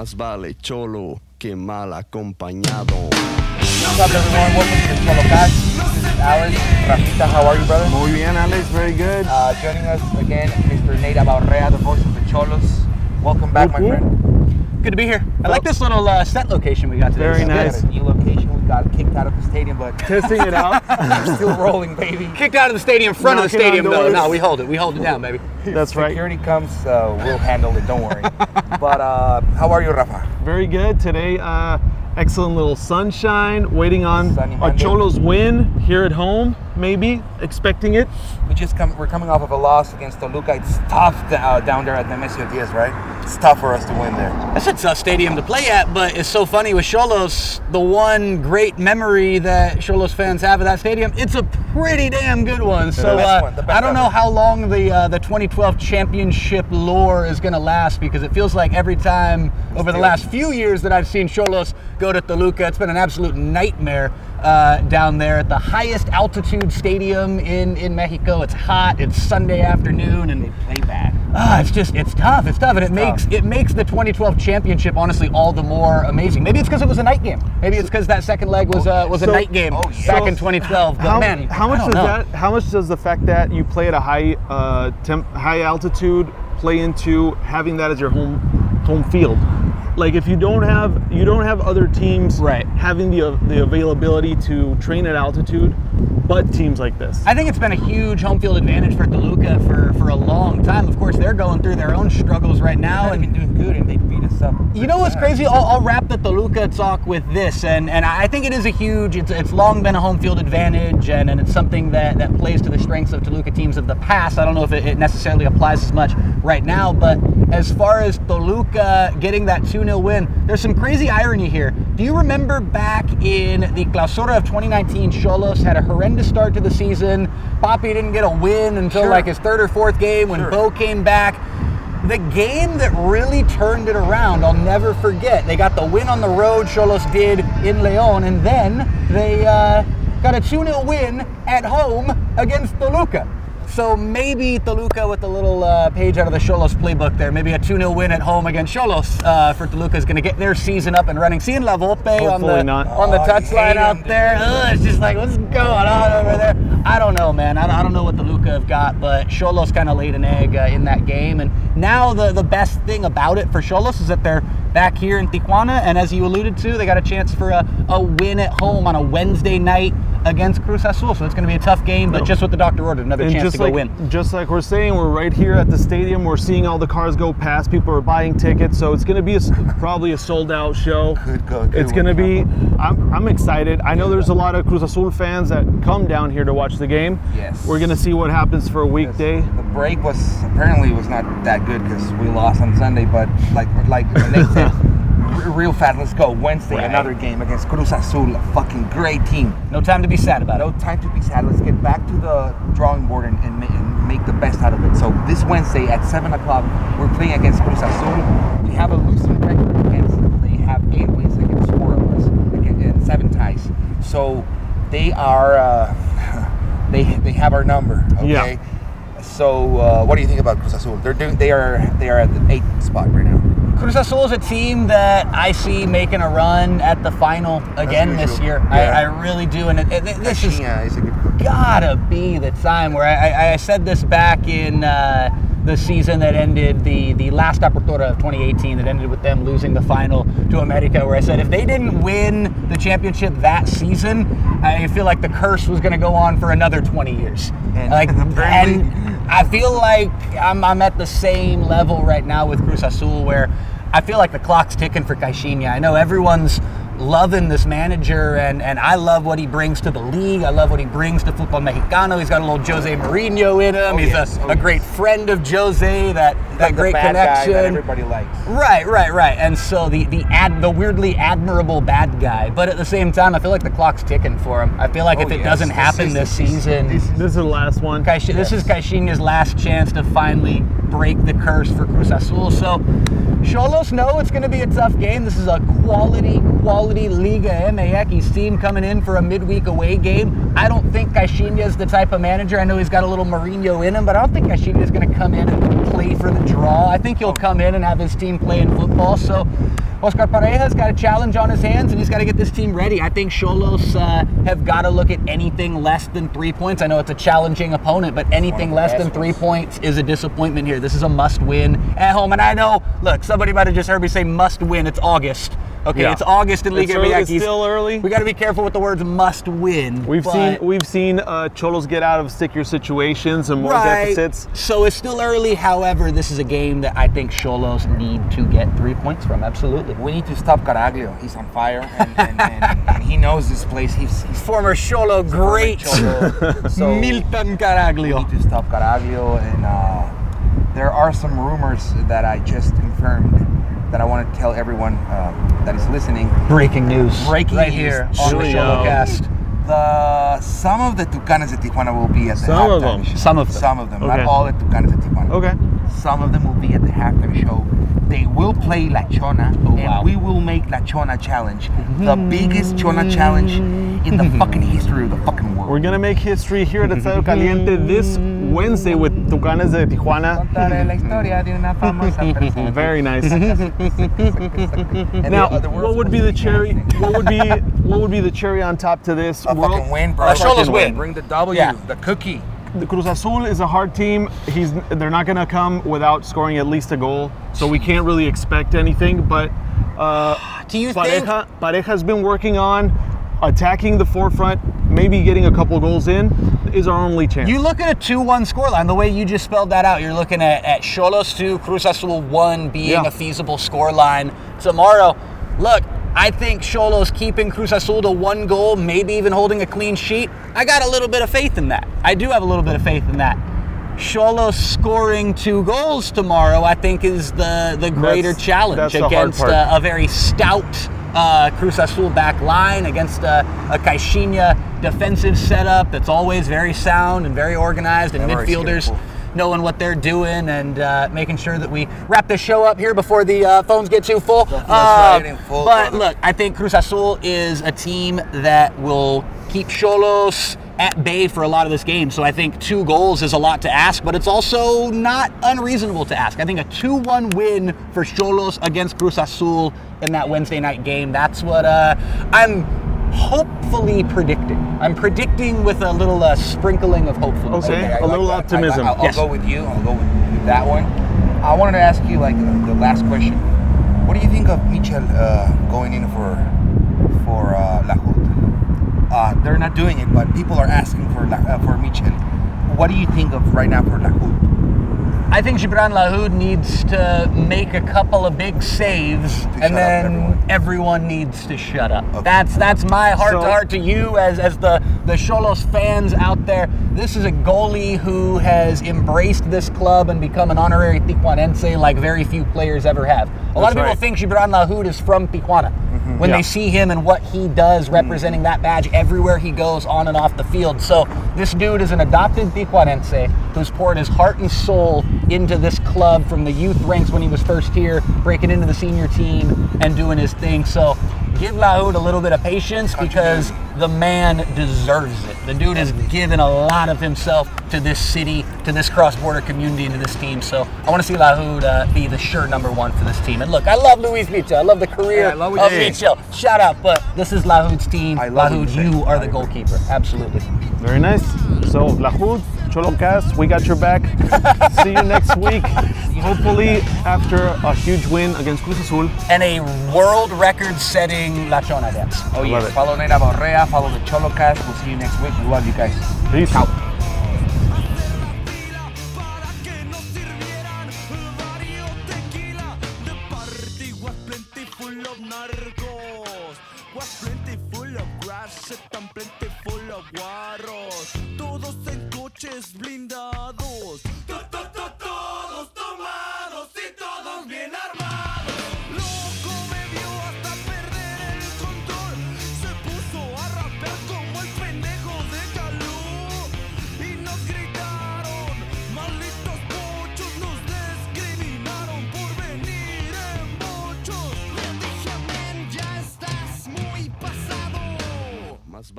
más vale cholo que mal acompañado. What's up, everyone? Welcome to the Cholo Cast. This is Alex. Rafita, how are you, brother? Muy bien, Alex. Very good. Uh, joining us again, Mr. Nate Abarrea, the voice of the Cholos. Welcome back, my friend. Good to be here. I like this little uh, set location we got today. Very It's good. nice. Got a new location. We got kicked out of the stadium, but Testing it out. we're still rolling, baby. Kicked out of the stadium, front of the stadium though. doors. No, we hold it. We hold it down, baby. That's right. Security comes, uh, we'll handle it. Don't worry. but uh, how are you, Rafa? Very good. Today, uh, excellent little sunshine. Waiting on Sunny a Xolos win here at home. Maybe expecting it. We just come. We're coming off of a loss against Toluca. It's tough uh, down there at Nemesio Diez, right? It's tough for us to win there. That's a tough stadium to play at, but it's so funny with Xolos. The one great memory that Xolos fans have of that stadium, it's a pretty damn good one. So uh, one, I don't know how long the uh, the 2012 championship lore is going to last because it feels like every time over the last few years that I've seen Xolos go to Toluca, it's been an absolute nightmare uh, down there at the highest altitude stadium in in Mexico. It's hot. It's Sunday afternoon, and They play bad. Ah, it's just it's tough. It's tough, and it makes tough. it makes the 2012 championship honestly all the more amazing. Maybe it's because it was a night game. Maybe it's because that second leg was uh, was a night game oh, yeah. back So, in 2012. But How, man, how much does know. that? How much does the fact that you play at a high uh, temp, high altitude play into having that as your home home field? Like if you don't have you don't have other teams Right. having the the availability to train at altitude, but teams like this. I think it's been a huge home field advantage for Toluca for, for a long time. Of course, they're going through their own struggles right now, Not and even doing good, and they beat us up. You know what's crazy? I'll, I'll wrap the Toluca talk with this, and, and I think it is a huge. It's, it's long been a home field advantage, and, and it's something that, that plays to the strengths of Toluca teams of the past. I don't know if it, it necessarily applies as much right now, but as far as Toluca getting that 2 0 win, there's some crazy irony here. Do you remember back in the Clausura of 2019, Xolos had a horrendous start to the season? Papi didn't get a win until Sure. like his third or fourth game when Sure. Bo came back. The game that really turned it around, I'll never forget. They got the win on the road, Xolos did in Leon, and then they uh, got a 2 0 win at home against Toluca. So maybe Toluca with a little uh, page out of the Xolos playbook there. Maybe a 2 0 win at home against Xolos uh, for Toluca is going to get their season up and running. Seeing La Volpe on the, not. on the Oh, touchline out there. Ugh, it's just like, what's going on over there? I don't know, man. I don't, I don't know what Toluca have got, but Xolos kind of laid an egg uh, in that game. And now the, the best thing about it for Xolos is that they're back here in Tijuana. And as you alluded to, they got a chance for a, a win at home on a Wednesday night against Cruz Azul. So it's going to be a tough game, but just what the doctor ordered, another And chance just to go win. just like we're saying, we're right here at the stadium. We're seeing all the cars go past. People are buying tickets, so it's going to be a s probably a sold out show. Good, good, good it's going to be. I'm, I'm excited. I know there's a lot of Cruz Azul fans that come down here to watch the game. Yes. We're going to see what happens for a weekday. The break was apparently was not that good because we lost on Sunday. But like like Nate said, r- real fast. Let's go Wednesday. Right. Another game against Cruz Azul, a fucking great team. No time to be sad about it. No time to be sad. Let's get back to the drawing board and, and, and make the best out of it. So this Wednesday at seven o'clock, we're playing against Cruz Azul. We have a losing record against them. They have eight wins against four of us, and seven ties. So they are uh, they they have our number. Okay. So uh, what do you think about Cruz Azul? They're doing. They are they are at the eighth spot right now. Cruz Azul is a team that I see making a run at the final again this year. Yeah. I, I really do, and it, it, this is Yeah, it's a good. gotta be the time where I, I, I said this back in uh, the season that ended the the last Apertura of 2018 that ended with them losing the final to America where I said if they didn't win the championship that season I feel like the curse was going to go on for another 20 years And like and I feel like I'm, I'm at the same level right now with Cruz Azul where I feel like the clock's ticking for Caixinha. I know everyone's loving this manager, and, and I love what he brings to the league. I love what he brings to Football Mexicano. He's got a little Jose Mourinho in him. Oh, He's yes. a, Oh, a yes. great friend of Jose, that, that Like the great bad guy connection. that everybody likes. Right, right, right. And so the the ad the weirdly admirable bad guy, but at the same time, I feel like the clock's ticking for him. I feel like Oh, if it yes. doesn't This happen this this season, this is- This is the last one. Caixin- This is Caixinha's last chance to finally break the curse for Cruz Azul. So, Xolos know it's going to be a tough game. This is a quality, quality Liga MX team coming in for a midweek away game. I don't think Caixinha is the type of manager. I know he's got a little Mourinho in him, but I don't think Caixinha is going to come in and play for the draw. I think he'll come in and have his team playing football. So, Oscar Pareja's got a challenge on his hands, and he's got to get this team ready. I think Xolos uh, have got to look at anything less than three points. I know it's a challenging opponent, but anything less than three points is a disappointment here. This is a must-win at home, and I know. Look, somebody might have just heard me say must-win. It's August. Okay, Yeah. it's August in Liga It's early- it's still early. We got to be careful with the words "must win." We've but- seen we've seen uh, Xolos get out of stickier situations and more right. deficits. So it's still early. However, this is a game that I think Xolos need to get three points from. Absolutely. We need to stop Caraglio. He's on fire, and, and, and, and he knows this place. He's, he's Former Xolo great Xolo. So Milton Caraglio. we need to stop Caraglio, and uh, there are some rumors that I just confirmed that I want to tell everyone uh, that is listening. Breaking news. Breaking right news. here on the Here we Xolo go. cast. The some of the Tucanes de Tijuana will be at the Some of halftime them. show. Some of them. Some of them. Okay. Not all the Tucanes de Tijuana. Okay. Some of them will be at the halftime show. They will play La Chona, Oh, and wow. we will make La Chona challenge the biggest Chona challenge in the fucking history of the fucking world. We're gonna make history here at Estadio Caliente this Wednesday with Tucanes de Tijuana. Contaré la historia de una famosa persona. Very nice. Now, the- the world's what would be the cherry? What would be what would be the cherry on top to this? A World- fucking win, bro. Xolos Fucking win. Bring the W, Yeah. the cookie. The Cruz Azul is a hard team. He's they're not gonna come without scoring at least a goal, so we can't really expect anything. But uh, Do you think? Pareja's been working on attacking the forefront, maybe getting a couple goals in is our only chance. You look at a 2 1 scoreline, the way you just spelled that out, you're looking at, at Xolos 2, Cruz Azul 1 being Yeah. a feasible scoreline tomorrow. Look, I think Xolos keeping Cruz Azul to one goal, maybe even holding a clean sheet. I got a little bit of faith in that. I do have a little bit of faith in that. Xolos scoring two goals tomorrow, I think, is the, the greater That's- challenge that's the against part. uh, a very stout uh, Cruz Azul back line against a, a Caixinha defensive setup that's always very sound and very organized, and Never midfielders knowing what they're doing and uh, making sure that we wrap this show up here before the uh, phones get too full. Uh, right, full, but look, I think Cruz Azul is a team that will keep Xolos at bay for a lot of this game. So I think two goals is a lot to ask, but it's also not unreasonable to ask. I think a 2-1 win for Xolos against Cruz Azul in that Wednesday night game. That's what uh, I'm hopefully predicting. I'm predicting with a little uh, sprinkling of hopefulness. Okay. I a little that. Optimism. I, will Yes. go with you. I'll go with, that one. I wanted to ask you like the, the last question. What do you think of Michel uh, going in for for uh, La? Uh, they're not doing it, but people are asking for uh, for Michel. What do you think of right now for Lahoud? I think Gibran Lahoud needs to make a couple of big saves, shut and then everyone. everyone. needs to shut up. Okay. That's that's my heart to heart to you as as the the Xolos fans out there. This is a goalie who has embraced this club and become an honorary Tijuanense like very few players ever have. A lot of people right. think Gibran Lahoud is from Tijuana. Mm-hmm. When Yeah. they see him and what he does mm-hmm. representing that badge everywhere he goes on and off the field. So this dude is an adopted Tijuanense who's poured his heart and soul into this club from the youth ranks when he was first here, breaking into the senior team and doing his thing. So give Lahoud a little bit of patience because the man deserves it. The dude has given a lot of himself to this city, to this cross-border community, and to this team. So I want to see Lahoud uh, be the sure number one for this team. And look, I love Luis Michel. I love the career Yeah, love of. Michel. Shout out, but this is Lahoud's team. Lahoud, you you are the goalkeeper. Absolutely. Very nice. So Lahoud, Xolocast, we got your back. See you next week. Hopefully after a huge win against Cruz Azul. And a world record-setting La Chona dance. Oh love yeah. it. Follow Nate Abaurrea. Follow the Xolo Cast. We'll see you next week. We love you guys. Peace. Out. para que nos sirvieran varios tequila The party was plenty full of narcos Was plenty full of grass and plenty full of guarros Todos en coches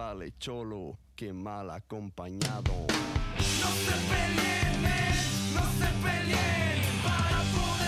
vale cholo que mal acompañado. No se peleen no se peleen Para poder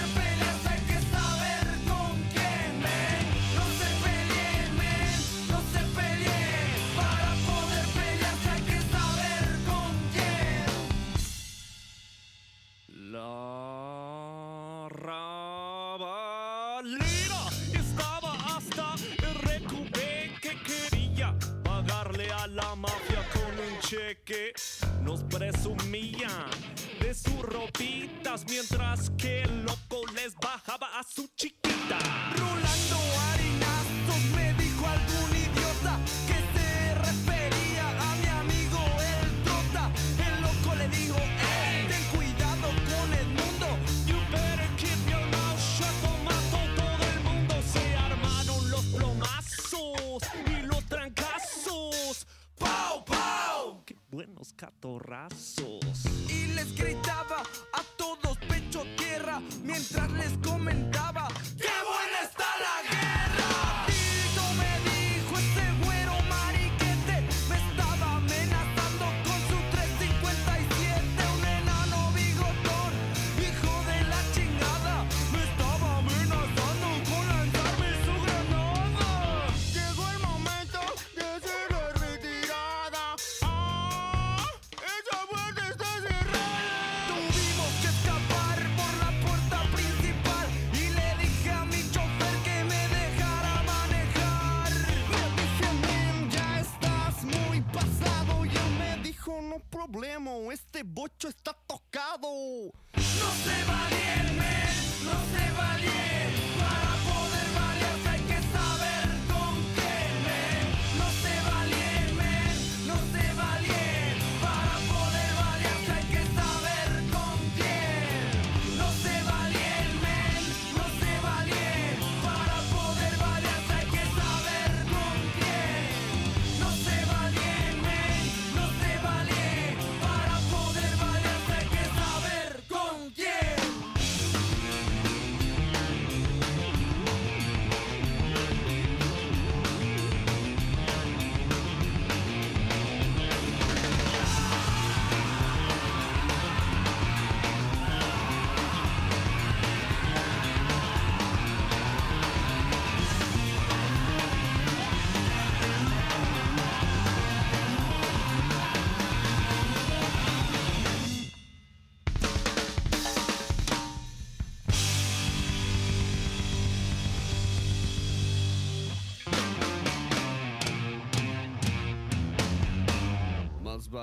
mientras que el loco les bajaba a su chica.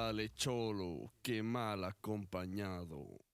sale cholo, que mal acompañado.